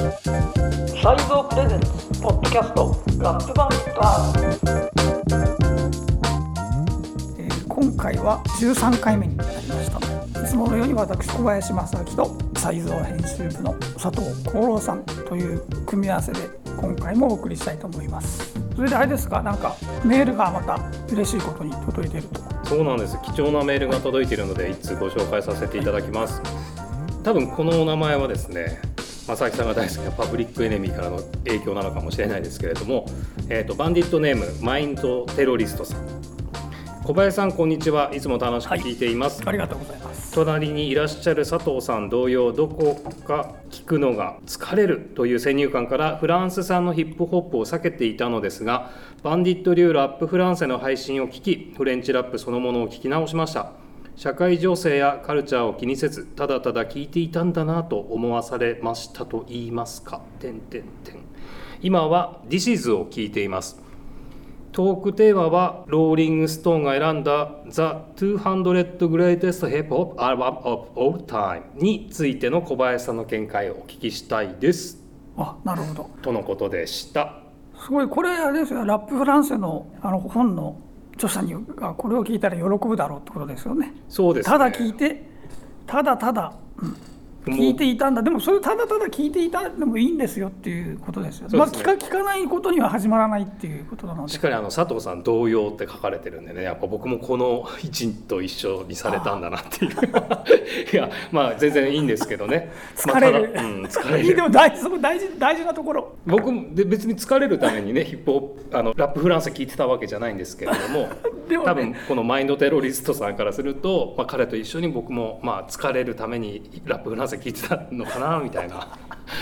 サイゾープレゼンツポッドキャストラップバンドえー今回は13回目になりました。いつものように私小林正明とサイゾー編集部の佐藤幸郎さんという組み合わせで今回もお送りしたいと思います。それであれですかなんかメールがまた嬉しいことに届いていると。そうなんです。貴重なメールが届いているので一通ご紹介させていただきます。多分このお名前はですね正木さんが大好きなパブリックエネミーからの影響なのかもしれないですけれども、えー、とバンディットネームマインドテロリストさん。小林さんこんにちは。いつも楽しく聞いています、ありがとうございます。隣にいらっしゃる佐藤さん同様どこか聞くのが疲れるという先入観からフランス産のヒップホップを避けていたのですがバンディット流ラップフランセの配信を聞きフレンチラップそのものを聞き直しました社会情勢やカルチャーを気にせずただただ聞いていたんだなと思わされましたと言いますか。点点点今は This is を聞いています。トークテーマはローリング・ストーンが選んだ The 200 Greatest Hip Hop Album of All Time についての小林さんの見解をお聞きしたいです。あなるほど。とのことでした。すごいこれあれですよ。ラップフランセのあの本の著者にがこれを聞いたら喜ぶだろうってことですよね。そうですねただ聞いてただただ、うん聞いていたんだ。でもそれただただ聞いていたでもいいんですよっていうことですよ。ね。まあ聞か聞かないことには始まらないっていうことなので。しっかりあの佐藤さん同様って書かれてるんでね。やっぱ僕もこの位置と一緒にされたんだなっていう。いやまあ全然いいんですけどね。疲れる、まあうん、疲れいいでるも大事そこ大事大事なところ。僕もで別に疲れるためにねヒップホップあのラップフランス聞いてたわけじゃないんですけれども でもね。多分このマインドテロリストさんからすると、まあ、彼と一緒に僕も、まあ、疲れるためにラップフランス聞いてたのかなみたいな。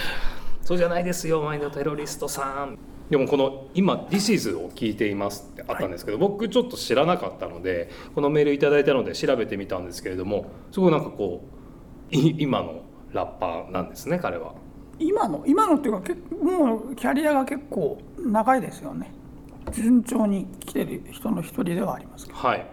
そうじゃないですよマインドテロリストさん。でもこの今「This is」を聞いていますってあったんですけど、僕ちょっと知らなかったのでこのメールいただいたので調べてみたんですけれどもすごいなんかこうい今のラッパーなんですね彼は。今の今のっていうか結もうキャリアが結構長いですよね順調に来てる人の一人ではありますはい、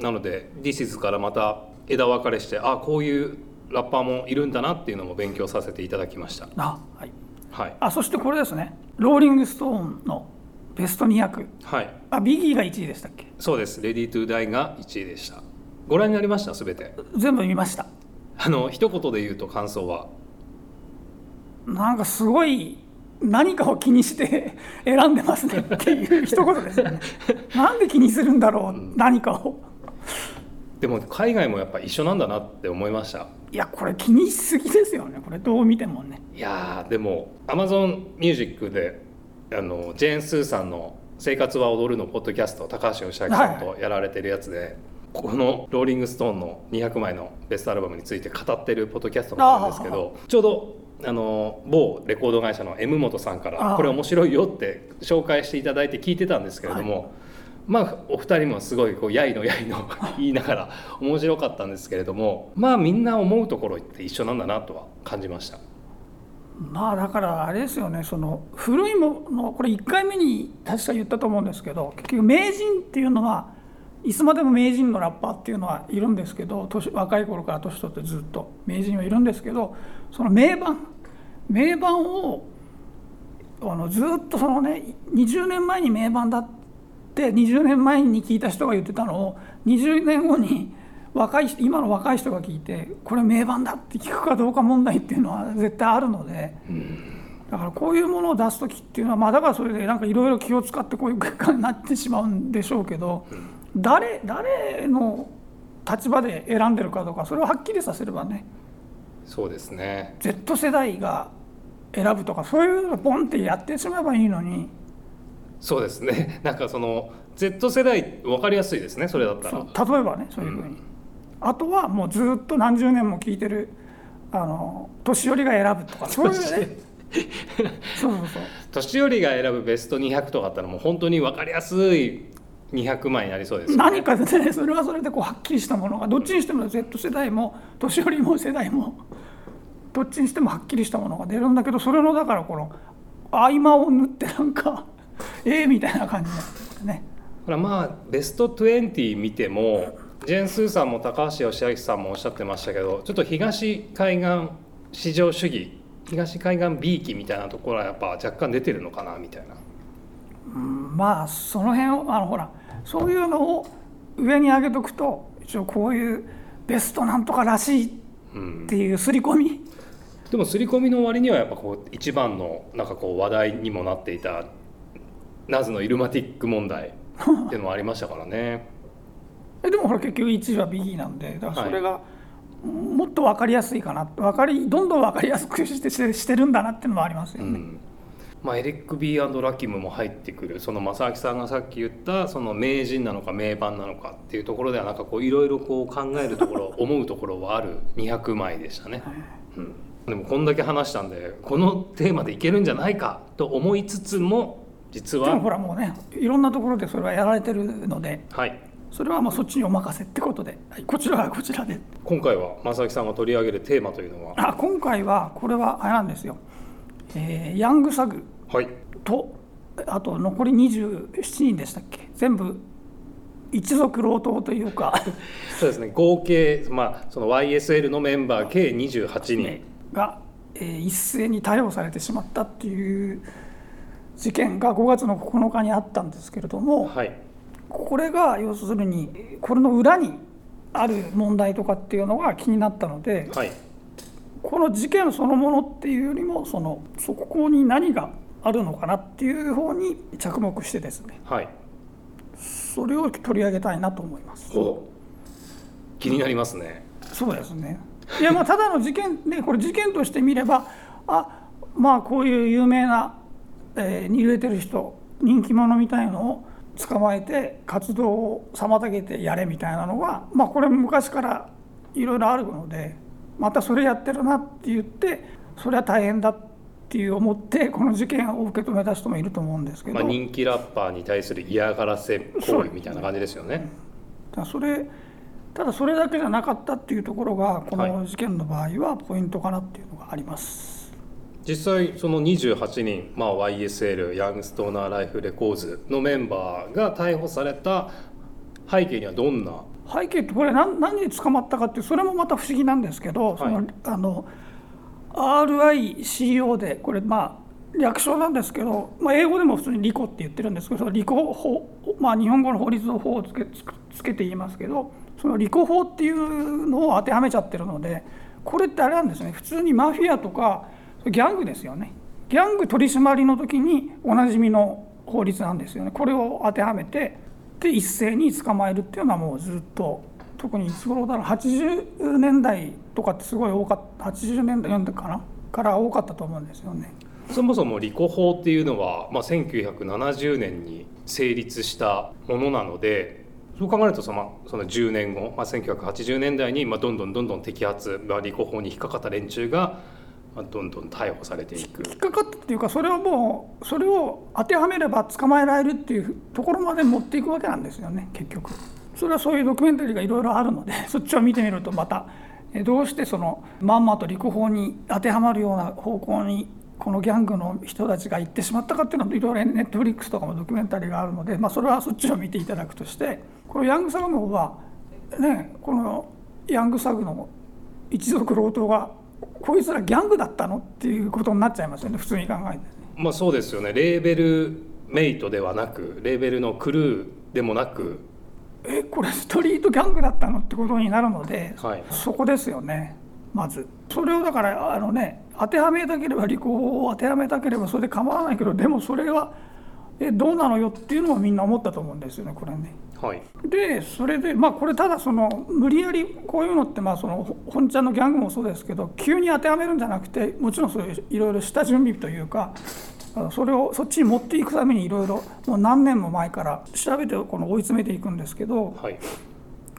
なので「This is」からまた枝分かれしてあこういうラッパーもいるんだなっていうのも勉強させていただきました。あはい。はい、あそしてこれですね。ローリング・ストーンのベスト200はい、あビギーが1位でしたっけ？そうです「Ready to Die」が1位でした。ご覧になりました？すべて。全部見ました。あの一言で言うと感想は。なんかすごい何かを気にして 選んでますね っていう一言ですよね。なんで気にするんだろう何かを。でも海外もやっぱ一緒なんだなって思いました。いやこれ気にしすぎですよね。これどう見てもね。いやーでも Amazon ミュージックであのジェーン・スーさんの「生活は踊る」のポッドキャスト高橋義明さんとやられてるやつで、この「ローリング・ストーン」の200枚のベストアルバムについて語ってるポッドキャストがあるんですけどちょうどあの某レコード会社の M 本さんからこれ面白いよって紹介していただいて聞いてたんですけれども、まあお二人もすごいこうやいのやいの言いながら面白かったんですけれどもまあみんな思うところって一緒なんだなとは感じました。まあだからあれですよねその古いものこれ1回目に確か言ったと思うんですけど結局名人っていうのはいつまでも名人のラッパーっていうのはいるんですけど年若い頃から年取ってずっと名人はいるんですけどその名盤名盤をあのずっとそのね20年前に名盤だって20年前に聞いた人が言ってたのを20年後に若い人今の若い人が聞いてこれ名盤だって聞くかどうか問題っていうのは絶対あるので。だからこういうものを出す時っていうのはまあだからそれでなんかいろいろ気を使ってこういう結果になってしまうんでしょうけど誰誰の立場で選んでるかとかそれをはっきりさせればねそうですね Z 世代が選ぶとかそういうのポンってやってしまえばいいのに。そうですね。なんかその Z 世代分かりやすいですねそれだったそらう例えばねそういうふうに、あとはもうずっと何十年も聞いてるあの年寄りが選ぶとか そういうね。そうそうそう。年寄りが選ぶベスト200とかあったらもう本当に分かりやすい200枚になりそうですよね。何かでねそれはそれでこうはっきりしたものがどっちにしても Z 世代も年寄りも世代もどっちにしてもはっきりしたものが出るんだけどそれのだからこの合間を縫ってなんか ええみたいな感じになっててね。まあベスト20見てもジェーン・スーさんも高橋義明さんもおっしゃってましたけどちょっと東海岸市場主義東海岸 B 期みたいなところはやっぱ若干出てるのかなみたいな。うんまあその辺をあのほらそういうのを上に上げとくと一応こういうベストなんとからしいっていう刷り込み、でも刷り込みの割にはやっぱこう一番のなんかこう話題にもなっていたナズのイルマティック問題 っていうのもありましたからね。えでもほら結局1位は B なんでだからそれがもっと分かりやすいかな。分かりどんどん分かりやすくして してるんだなっていうのもありますよね。うん。まあ、エリック・ビーラキムも入ってくる。その正明さんがさっき言ったその名人なのか名盤なのかっていうところではなんかこういろいろこう考えるところ 思うところはある。200枚でしたね、うん、でもこんだけ話したんでこのテーマでいけるんじゃないかと思いつつも実でもほはらもうねいろんなところでそれはやられてるのではい。それはまあそっちにお任せってことで、はい、こちらはこちらで。今回は正明さんが取り上げるテーマというのは？あ今回はこれはあれなんですよ、えーヤングサグはい。とあと残り27人でしたっけ？全部一族老頭というか。そうですね。合計、まあ、その YSL のメンバー計28人が、えー一斉に逮捕されてしまったっていう事件が5月の9日にあったんですけれどもはい。これが要するにこれの裏にある問題とかっていうのが気になったのではい。この事件そのものっていうよりもそのそこに何があるのかなっていう方に着目してですねはい。それを取り上げたいなと思います。気になりますね。そうですね。いやまあただの事件ねこれ事件として見ればあまあこういう有名な、えーに入れてる人人気者みたいのを捕まえて活動を妨げてやれみたいなのはまあこれ昔からいろいろあるのでまたそれやってるなって言ってそれは大変だっていう思ってこの事件を受け止めた人もいると思うんですけど、まあ、人気ラッパーに対する嫌がらせ行為みたいな感じですよね。ただそれただそれだけじゃなかったっていうところがこの事件の場合はポイントかなっていうのがあります。実際その28人、まあ、YSL ヤングストーナーライフレコーズのメンバーが逮捕された背景にはどんな？背景ってこれ何何で捕まったかってそれもまた不思議なんですけど、そのあの RICO でこれまあ略称なんですけど、まあ、英語でも普通にリコって言ってるんですけどリコ法、まあ、日本語の法律の法をつけつけつけて言いますけどそのリコ法っていうのを当てはめちゃってるのでこれってあれなんですね。普通にマフィアとかギャングですよね。ギャング取り締まりの時におなじみの法律なんですよね。これを当てはめてで一斉に捕まえるっていうのはもうずっと特にいつ頃だろう80年代とかってすごい多かった80年代かな？から多かったと思うんですよね。そもそもリコ法っていうのは、まあ、1970年に成立したものなのでそう考えるとそのその10年後、まあ、1980年代に、まあ、どんどんどんどん摘発、まあ、リコ法に引っかかった連中が、ま、どんどん逮捕されていく引っかかったっていうかそれをもうそれを当てはめれば捕まえられるっていうところまで持っていくわけなんですよね結局。それはそういうドキュメンタリーがいろいろあるので そっちを見てみるとまたどうしてそのまんまと陸法に当てはまるような方向にこのギャングの人たちが行ってしまったかっていうのはいろいろネットフリックスとかもドキュメンタリーがあるので、まあ、それはそっちを見ていただくとしてこのヤングサグの方はねこのヤングサグの一族老頭がこいつらギャングだったのっていうことになっちゃいますよね普通に考えて。まあそうですよね。レーベルメイトではなくレーベルのクルーでもなく。えこれストリートギャングだったのってことになるので、はい。そこですよねまず。それをだからあのね当てはめたければ履行法を当てはめたければそれで構わないけどでもそれはえどうなのよっていうのをみんな思ったと思うんですよねこれね。はいでそれでまあこれただその無理やりこういうのってまあそのほ本ちゃんのギャングもそうですけど急に当てはめるんじゃなくてもちろんそういういろいろ下準備というかそれをそっちに持っていくためにいろいろもう何年も前から調べてこの追い詰めていくんですけどはい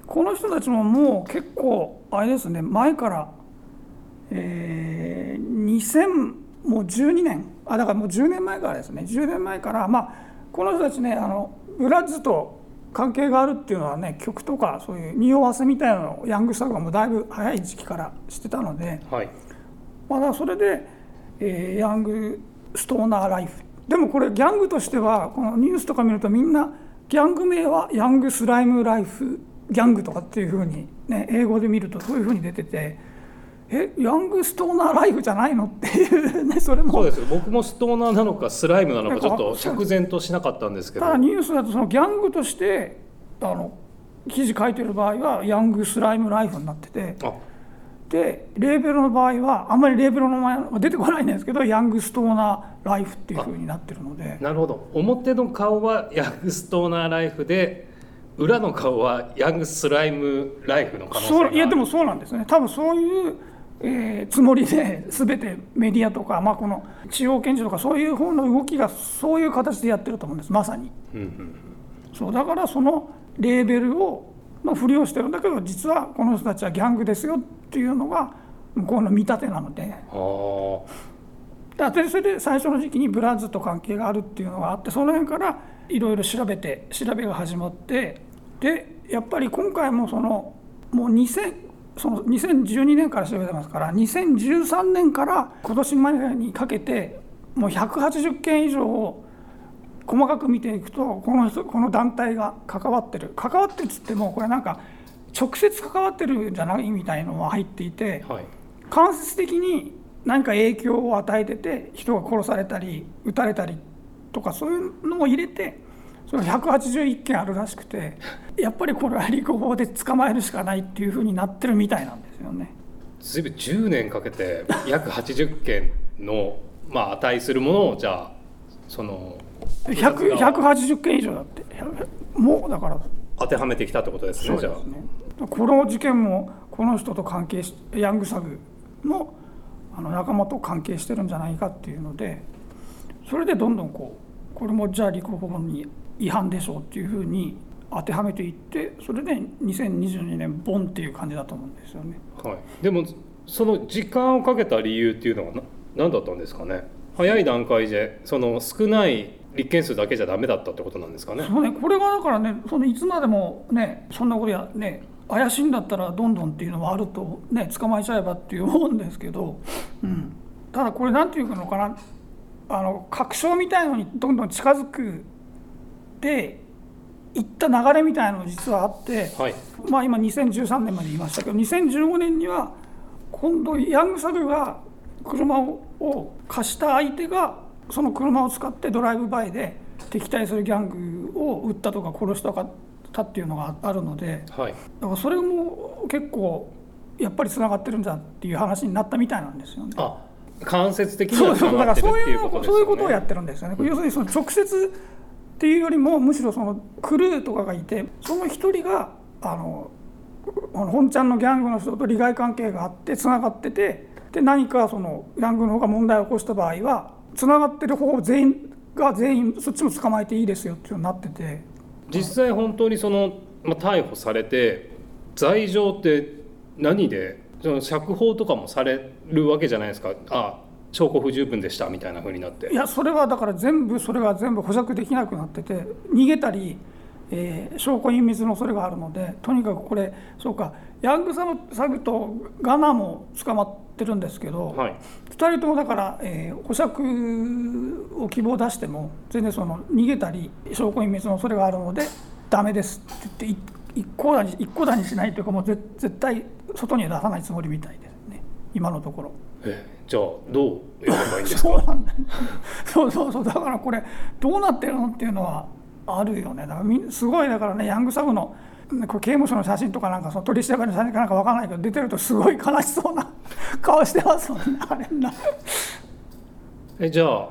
この人たちももう結構あれですね前から、えー、2000もう12年あだからもう10年前からですね。10年前からまあこの人たちねあのブラッズと関係があるっていうのはね曲とかそういう匂わせみたいなのをヤングスターがもうだいぶ早い時期からしてたので、はい。まあ、だそれで、えーヤングストーナーライフ。でもこれギャングとしてはこのニュースとか見るとみんなギャング名はヤングスライムライフギャングとかっていうふうに、ね、英語で見るとそういうふうに出ててえヤングストーナーライフじゃないの？っていうねそれも。そうです僕もストーナーなのかスライムなのかちょっと釈然としなかったんですけど。ただニュースだとそのギャングとしてあの記事書いてる場合はヤングスライムライフになってて。あ。でレーベルの場合はあんまりレーベルの名前が出てこないんですけどヤングストーナーライフっていうふうになってるので。なるほど。表の顔は ヤングストーナーライフで裏の顔はヤングスライムライフの可能性がある。そういやでもそうなんですね。多分そういう、えーつもりで全てメディアとか、まあ、この地方検事とかそういう方の動きがそういう形でやってると思うんです。まさに。うんうんそうだからそのレーベルをのふりをしてるんだけど実はこの人たちはギャングですよっていうのが向こうの見立てなので。あー。だからそれで最初の時期にブラッズと関係があるっていうのがあってその辺からいろいろ調べて調べが始まってでやっぱり今回もそのもう2000その2012年から調べてますから2013年から今年までにかけてもう180件以上を細かく見ていくとこの人この団体が関わってる関わってるっつってもこれなんか直接関わってるんじゃないみたいのも入っていて。はい間接的に何か影響を与えてて人が殺されたり撃たれたりとかそういうのも入れてそれ181件あるらしくてやっぱりこれは陸法で捕まえるしかないっていうふうになってるみたいなんですよね。ずいぶん10年かけて 約80件の、まあ、値するものをじゃあその100 180件以上だって。もうだから。当てはめてきたってことですねじゃあこの事件もこの人と関係しヤングサグのあの仲間と関係してるんじゃないかっていうのでそれでどんどんこうこれもじゃあ陸法に違反でしょうっていうふうに当てはめていってそれで2022年ボンっていう感じだと思うんですよね。はい、でもその時間をかけた理由っていうのはな何だったんですかね？早い段階でその少ない立件数だけじゃダメだったってことなんですかね？そうね。これがだからねそのいつまでもねそんなことやね怪しいんだったらどんどんっていうのはあるとね捕まえちゃえばっていう思うんですけど、うん、ただこれなんていうのかな？あの確証みたいのにどんどん近づくでいった流れみたいなの実はあって、はいまあ今2013年まで言いましたけど2015年には今度ヤングサグが車をを貸した相手がその車を使ってドライブバイで敵対するギャングを撃ったとか殺したかったっていうのがあるのではいだからそれも結構やっぱりつながってるんだっていう話になったみたいなんですよね。あ間接的にはそうそうだからそういうそういうことをやってるんですよね。要するにその直接っていうよりもむしろそのクルーとかがいてその一人があのあの本ちゃんのギャングの人と利害関係があってつながっててで何かそのギャングの方が問題を起こした場合はつながってる方全員が全員そっちも捕まえていいですよっていうようになってて。実際本当にその、まあ、逮捕されて罪状って何でその釈放とかもされるわけじゃないですか。あ証拠不十分でしたみたいな風になって。いやそれはだから全部それが全部保釈できなくなってて逃げたり、えー証拠隠滅の恐れがあるのでとにかくこれそうかヤングサグとガナも捕まってるんですけど、はい。2人ともだから、えー保釈を希望出しても全然その逃げたり証拠隠滅の恐れがあるのでダメですって言ってい一向だに一向だにしないというかもう絶絶対外には出さないつもりみたいですね。今のところ。えじゃあどうやればいいんですか？そうそうそうだからこれどうなってるのっていうのはあるよね。だからすごいだからねヤングサグのねこれ刑務所の写真とかなんかその取り調べの写真かなんかわからないけど出てるとすごい悲しそうな 顔してますもんねあれな。えじゃあ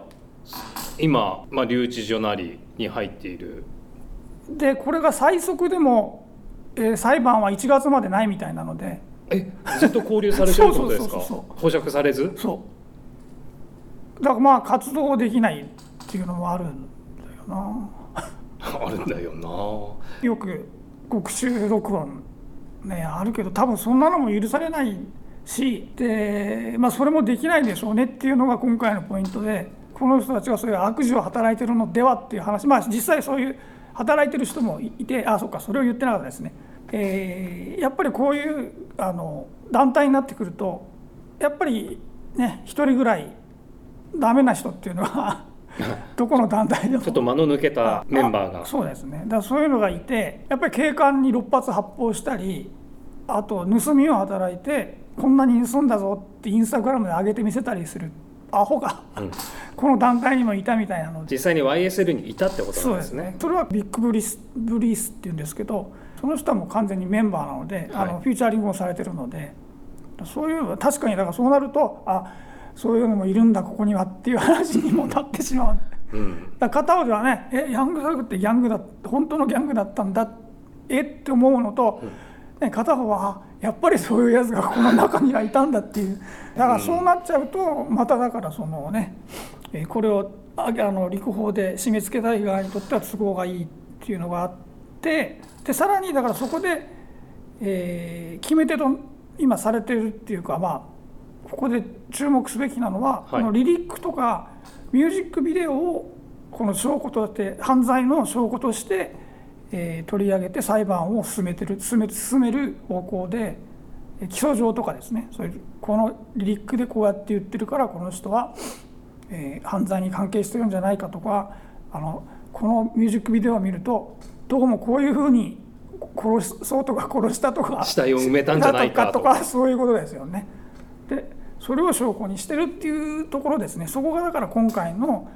今、まあ、留置所なりに入っている。でこれが最速でも、えー裁判は1月までないみたいなのでえずっと交留されてるってことですか？保釈されず？そう。だからまあ活動できないっていうのもあるんだよな。あるんだよな。よく獄中録音ねあるけど多分そんなのも許されないしで、まあ、それもできないでしょうねっていうのが今回のポイントでこの人たちがそういう悪事を働いてるのではっていう話。まあ実際そういう働いてる人もいてあそうかそれを言ってなかったですね。えーやっぱりこういうあの団体になってくるとやっぱりね一人ぐらいダメな人っていうのは どこの団体でも。ちょっと間の抜けたメンバーが。あそうですね。だからそういうのがいてやっぱり警官に6発発砲したりあと盗みを働いてこんなに盗んだぞってインスタグラムで上げてみせたりするアホが、うん。この団体にもいたみたいなので。実際に YSL にいたってことそうんですすなでねね。それはビッグブリスブリースっていうんですけどその人はもう完全にメンバーなので、あはい。のフューチャーリングもされてるのでそういう確かにだからそうなるとあそういうのもいるんだここにはっていう話にもなってしまう。うん。だ片方ではねえヤングサグってギャングだ本当のギャングだったんだえって思うのと、ね、片方はあやっぱりそういうやつがこの中にはいたんだっていう。だからそうなっちゃうとまただからそのねえーこれをああの陸法で締め付けたい側にとっては都合がいいっていうのがあってでさらにだからそこで、えー決め手と今されてるっていうかまあここで注目すべきなのは、はい。このリリックとかミュージックビデオをこの証拠として犯罪の証拠として、えー取り上げて裁判を進めてる進め進める方向でえー起訴状とかですねそういうこのリリックでこうやって言ってるからこの人は、えー犯罪に関係してるんじゃないかとかあのこのミュージックビデオを見るとどうもこういうふうに殺そうとか殺したとか死体を埋めたんじゃないかと。とかそういうことですよね。でそれを証拠にしてるっていうところですね。そこがだから今回の、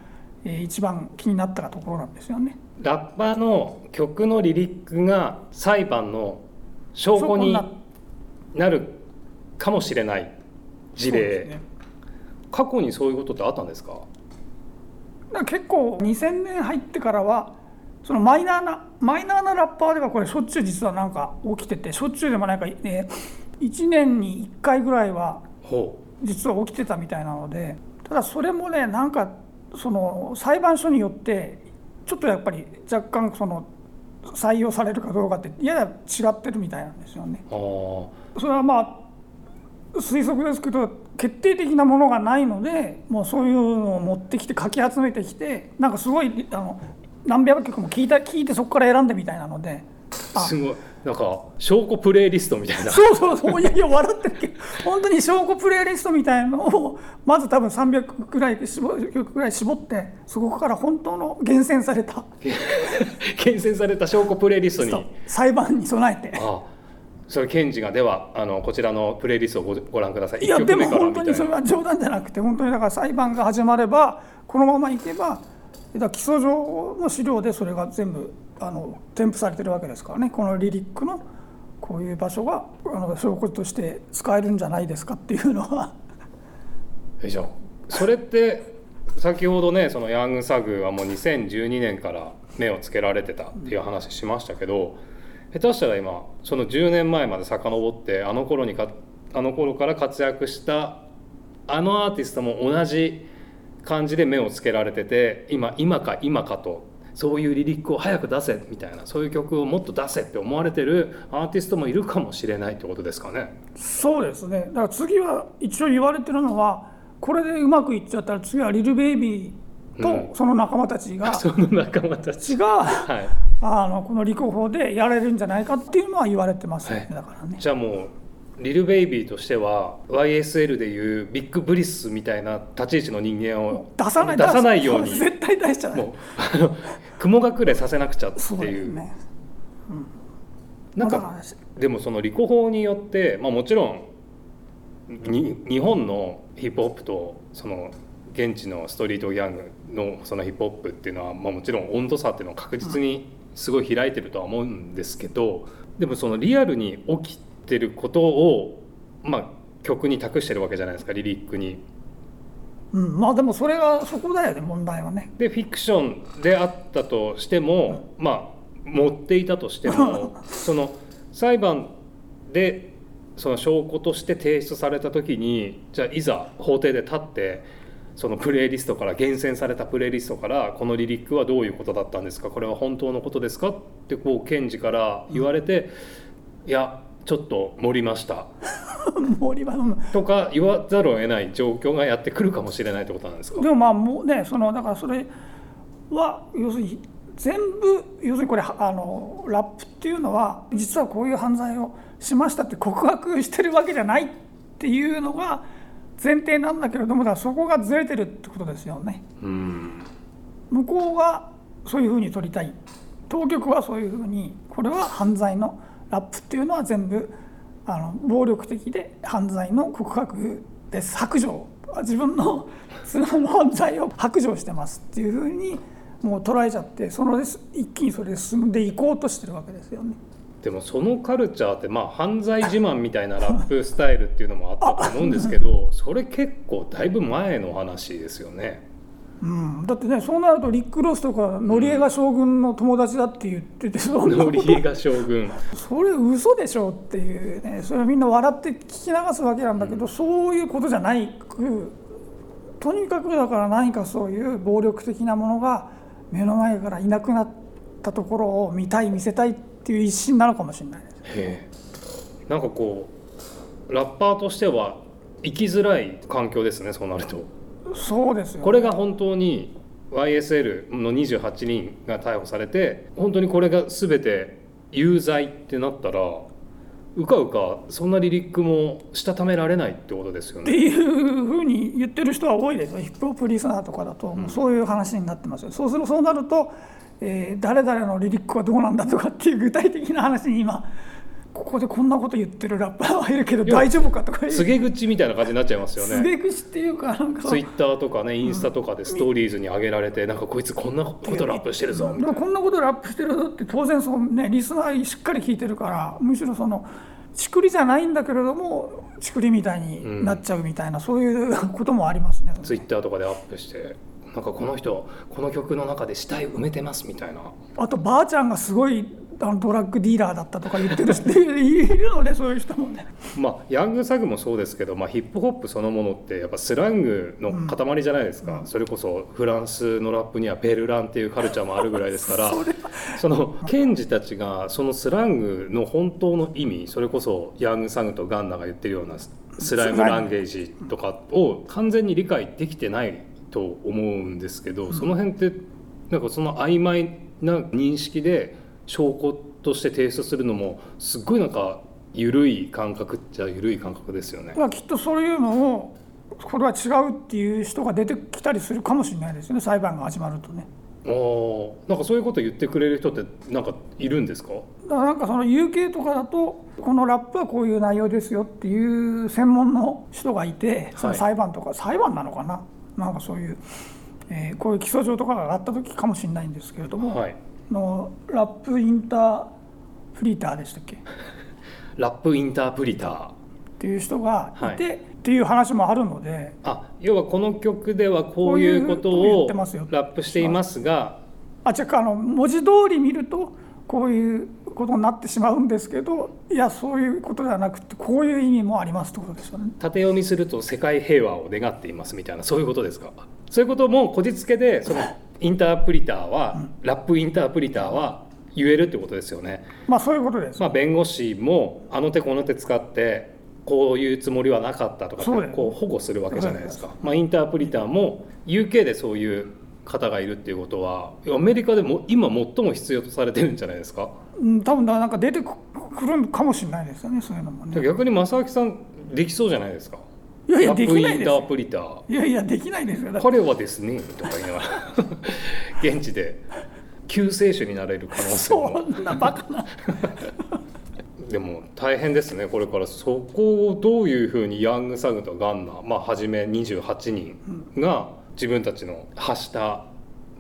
えー一番気になったところなんですよね。ラッパーの曲のリリックが裁判の証拠になるかもしれない事例、ね。過去にそういうことってあったんですか？結構2000年入ってからはそのマイナーなマイナーなラッパーではこれしょっちゅう実はなんか起きててしょっちゅうでもないか、え1年に1回ぐらいはほ実は起きてたみたいなのでただそれもねなんかその裁判所によってちょっとやっぱり若干その採用されるかどうかってやや違ってるみたいなんですよね。それはまあ推測ですけど決定的なものがないのでもうそういうのを持ってきてかき集めてきてなんかすごいあの何百曲も聞いた聞いてそこから選んでみたいなので。あ。あすごい。なんか証拠プレイリストみたいな。そうそうそう。いやいや笑ってるけど。本当に証拠プレイリストみたいなのをまず多分300くらい絞曲ぐらい絞ってそこから本当の厳選された。厳選された証拠プレイリストに。裁判に備えて。あそれ検事がではあのこちらのプレイリストをごご覧ください。1いやでも本当にそれは冗談じゃなくて本当にだから裁判が始まればこのままいけばだから起訴状の資料でそれが全部あの添付されてるわけですからね。このリリックのこういう場所があの証拠として使えるんじゃないですかっていうのは。えじゃあそれって先ほどねそのヤングサグはもう2012年から目をつけられてたっていう話しましたけど下手したら今その10年前まで遡ってあの頃にかあの頃から活躍したあのアーティストも同じ感じで目をつけられてて今今か今かとそういうリリックを早く出せみたいなそういう曲をもっと出せって思われてるアーティストもいるかもしれないってことですかね。そうですね。だから次は一応言われてるのはこれでうまくいっちゃったら次はリル・ベイビーとその仲間たちが、その仲間たち、がはい、あのこの立候補でやれるんじゃないかっていうのは言われてますよね、はい。だからね。じゃあもうリルベイビーとしては YSL でいうビッグブリスみたいな立ち位置の人間を出さない出さないように絶対出しちゃもうあの雲隠れさせなくちゃってそうでいうすねなんかでもそのリコ法によって、まあ、もちろんに日本のヒップホップとその現地のストリートギャングのそのヒップホップっていうのは、まあ、もちろん温度差っていうのは確実にすごい開いてるとは思うんですけどでもそのリアルに起きてることを、まあ、曲に託してるわけじゃないですかリリックに。うん、まあでもそれがそこだよね問題はね。でフィクションであったとしても、まあ持っていたとしても その裁判でその証拠として提出された時にじゃあいざ法廷で立ってそのプレイリストから厳選されたプレイリストからこのリリックはどういうことだったんですかこれは本当のことですかってこう検事から言われて、いやちょっと盛りました。森はうん。とか言わざるを得ない状況がやってくるかもしれないってことなんですか？でもまあもうねそのだからそれは要するに全部要するにこれあのラップっていうのは実はこういう犯罪をしましたって告白してるわけじゃないっていうのが前提なんだけれどもだからそこがずれてるってことですよね。うん向こうはそういうふうに取りたい。当局はそういうふうにこれは犯罪のラップっていうのは全部あの暴力的で犯罪の告白です白状自分の その犯罪を白状してますっていうふうにもう捉えちゃってその一気にそれで進んでいこうとしてるわけですよね。でもそのカルチャーってまあ犯罪自慢みたいな ラップスタイルっていうのもあったと思うんですけどそれ結構だいぶ前の話ですよね。うん、だってねそうなるとリック・ロスとかノリエガ将軍の友達だって言ってて、そんなこと。ノリエガ将軍。それ嘘でしょっていうね。それはみんな笑って聞き流すわけなんだけど、そういうことじゃないくとにかくだから何かそういう暴力的なものが目の前からいなくなったところを見たい見せたいっていう一心なのかもしれない。へえ。なんかこうラッパーとしては生きづらい環境ですねそうなるとそうですよ、ね、これが本当に YSL の28人が逮捕されて本当にこれが全て有罪ってなったらうかうかそんなリリックもしたためられないってことですよってね。いうふうに言ってる人は多いですよ。ヒップホップリスナーとかだともうそういう話になってますよ、そうするそうなると、えー誰々のリリックはどうなんだとかっていう具体的な話に今ここでこんなこと言ってるラッパーはいるけど大丈夫かとか告げ口みたいな感じになっちゃいますよね。告げ口っていうかなんか。ツイッターとかねインスタとかでストーリーズに上げられてなんかこいつこんなことラップしてるぞみたいな。でもこんなことラップしてるぞって当然その、ね、リスナーしっかり聞いてるからむしろそのちくりじゃないんだけれどもちくりみたいになっちゃうみたいな、そういうこともありますね。ツイッターとかでアップしてなんかこの人この曲の中で死体埋めてますみたいな。あとばあちゃんがすごいあのドラッグディーラーだったとか言ってる人 いるのでそういう人もね。まあヤングサグもそうですけど、まあ、ヒップホップそのものってやっぱスラングの塊じゃないですか、それこそフランスのラップにはベルランっていうカルチャーもあるぐらいですから。その検事たちがそのスラングの本当の意味それこそヤングサグとガンナが言ってるようなスライムランゲージとかを完全に理解できてないと思うんですけど、その辺ってなんかその曖昧な認識で証拠として提出するのもすっごいなんか緩い感覚っちゃ緩い感覚ですよね。まあきっとそういうのをこれは違うっていう人が出てきたりするかもしれないですよね裁判が始まるとね。あーなんかそういうこと言ってくれる人ってなんかいるんですか？だからなんかその UK とかだとこのラップはこういう内容ですよっていう専門の人がいてその裁判とか、裁判なのかな？なんかそういう、えーこういう起訴状とかがあった時かもしれないんですけれども、はいのラップインターフリーターでしたっけ？っ ラップインタープリター。ていう人がいて、はい。っていう話もあるのであ要はこの曲ではこういうことをラップしていますが。あ違うあの文字通り見るとこういうことになってしまうんですけどいやそういうことではなくてこういう意味もありますってことですよね。縦読みすると世界平和を願っていますみたいなそういうことですか？そういうこともこじつけでそのインタープリターは、ラップインタープリターは言えるってことですよね。まあそういうことです。まあ、弁護士もあの手この手使ってこういうつもりはなかったとかこう保護するわけじゃないですか、まあ、インタープリターも UK でそういう方がいるっていうことはアメリカでも今最も必要とされてるんじゃないですかうん、多分なんか出てくるかもしれないですよねそういうのもね。逆に正明さんできそうじゃないですかいやいやできないですよンタープリターいやいやできないですよ。彼はですねとか言いながら現地で救世主になれる可能性そもんなバカな。でも大変ですねこれからそこをどういうふうにヤングサグとガンナーまあ初め28人が自分たちの発した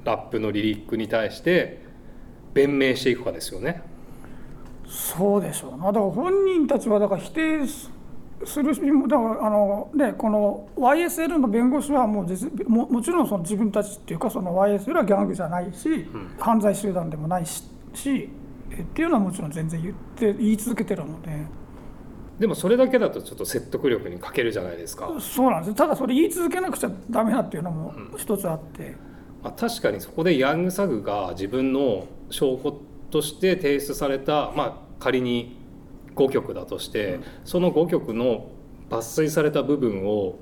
ラップのリリックに対して弁明していくかですよね。そうでしょうな。だから本人たちはだから否定すするしだからあのねこの YSL の弁護士はもう実ももちろんその自分たちっていうかその YSL はギャングじゃないし、犯罪集団でもないししえっていうのはもちろん全然言って言い続けてるので。でもそれだけだとちょっと説得力に欠けるじゃないですか。そうなんですただそれ言い続けなくちゃダメだっていうのも一つあって、まあ、確かにそこでヤングサグが自分の証拠として提出された、まあ、仮に5曲だとして、その5曲の抜粋された部分を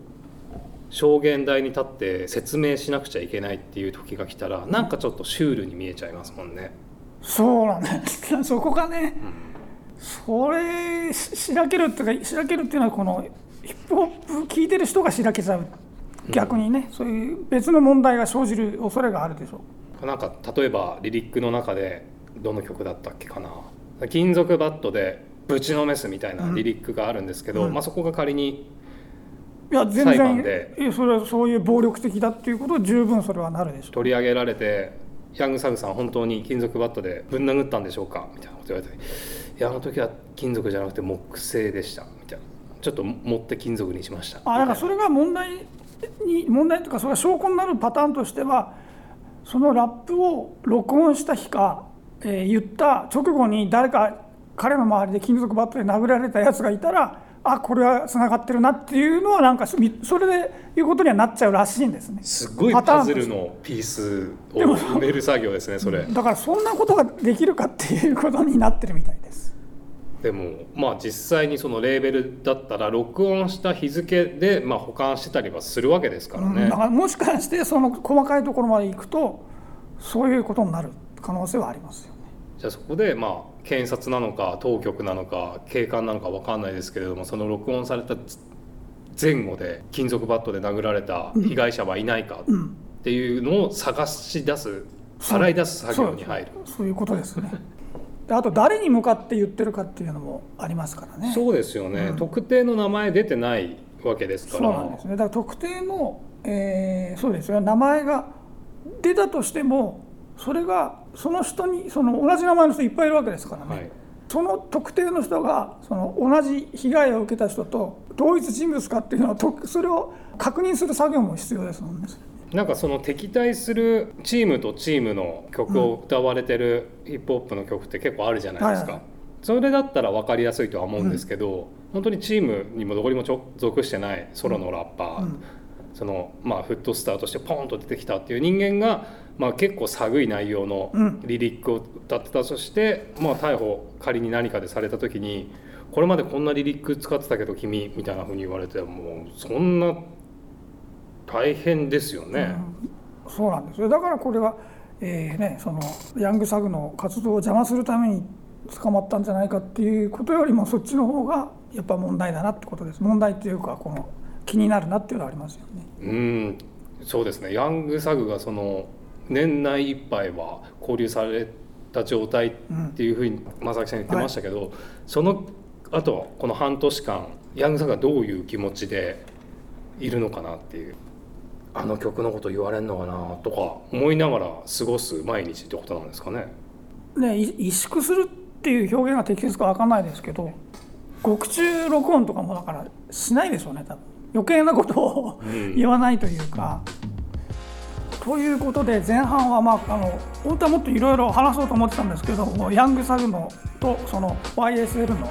証言台に立って説明しなくちゃいけないっていう時が来たらなんかちょっとシュールに見えちゃいますもんね。そうなんです。そこがね、それししらけるっていうかしらけるっていうのはこのヒップホップ聞いてる人がしらけちゃう。逆にね、そういう別の問題が生じる恐れがあるでしょう。なんか例えばリリックの中でどの曲だったっけかな。金属バットでぶちのめすみたいなリリックがあるんですけど、うん。まあ、そこが仮にいや全裁判然でいやそれはそういう暴力的だっていうことは十分それはなるでしょ取り上げられて「ヤングサグさん本当に金属バットでぶん殴ったんでしょうか?」みたいなこと言われて「いやあの時は金属じゃなくて木製でした」みたいな「ちょっと持って金属にしました」あだからそれが問題に問題というかそれが証拠になるパターンとしてはそのラップを録音した日か、えー言った直後に誰か彼の周りで金属バットで殴られたやつがいたらあこれはつながってるなっていうのはなんかそそれでいうことにはなっちゃうらしいんですね。すごいパズルのピースを埋める作業ですねそれだからそんなことができるかっていうことになってるみたいです。でもまあ実際にそのレーベルだったら録音した日付でまあ保管してたりはするわけですからねうんだからもしかしてその細かいところまでいくとそういうことになる可能性はありますよね。じゃあそこでまあ検察なのか当局なのか警官なのか分かんないですけれどもその録音された前後で金属バットで殴られた被害者はいないかっていうのを探し出す洗い出す作業に入る。そういうことですね。であと誰に向かって言ってるかっていうのもありますからね。そうですよね、うん。特定の名前出てないわけですかそうらなんですね。だから特定の、えーそうですよ名前が出たとしてもそれがその人にその同じ名前の人いっぱいいるわけですからね。はい。その特定の人がその同じ被害を受けた人と同一人物かっていうのはとそれを確認する作業も必要ですもんね。なんかその敵対するチームとチームの曲を歌われてるヒップホップの曲って結構あるじゃないですか、それだったら分かりやすいとは思うんですけど、本当にチームにもどこにも属してないソロのラッパー、うん。そのまあフットスターとしてポンと出てきたっていう人間が、まあ、結構寒い内容のうん。リリックを歌ってたとして、まあ、逮捕仮に何かでされた時にこれまでこんなリリック使ってたけど君みたいな風に言われてもうそんな大変ですよね。そうなんですよ。だからこれは、えーね、そのヤングサグの活動を邪魔するために捕まったんじゃないかっていうことよりもそっちの方がやっぱ問題だなってことです。問題っていうかこの気になるなっていうのはありますよね。うん。そうですね。ヤングサグがその年内いっぱいは交流された状態っていうふうに正木さん言ってましたけど、そのあとはこの半年間ヤングサグがどういう気持ちでいるのかなっていうあの曲のこと言われるのかなとか思いながら過ごす毎日ってことなんですかね。ねい萎縮するっていう表現が適切か分かんないですけど獄中録音とかもだからしないでしょうね多分余計なことをうん言わないというか。ということで前半は、まあ、あの本当はもっといろいろ話そうと思ってたんですけどもヤングサグのとその YSL の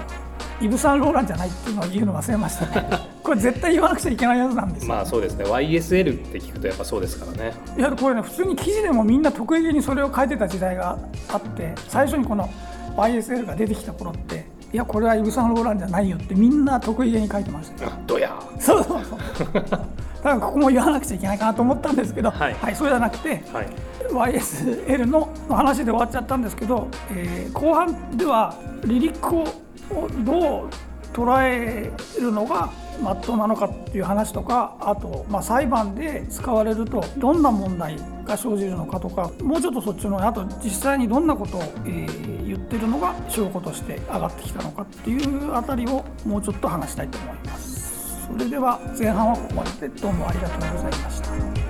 イブ・サンローランじゃないっていうのを言うの忘れましたね。これ絶対言わなくちゃいけないやつなんですよ、まあそうですね。YSL って聞くとやっぱそうですからね。いやこれね普通に記事でもみんな得意げにそれを書いてた時代があって最初にこの YSL が出てきた頃っていやこれはイブ・サンローランじゃないよってみんな得意げに書いてましたよ。あどやそうそうそう。だからここも言わなくちゃいけないかなと思ったんですけど、はいそうじゃなくてはい YSL の話で終わっちゃったんですけど、えー後半ではリリックをどう捉えるのがまっとうなのかっていう話とかあと、まあ、裁判で使われるとどんな問題が生じるのかとかもうちょっとそっちのあと実際にどんなことを、えー言ってるのが証拠として上がってきたのかっていうあたりをもうちょっと話したいと思います。それでは前半はここまででどうもありがとうございました。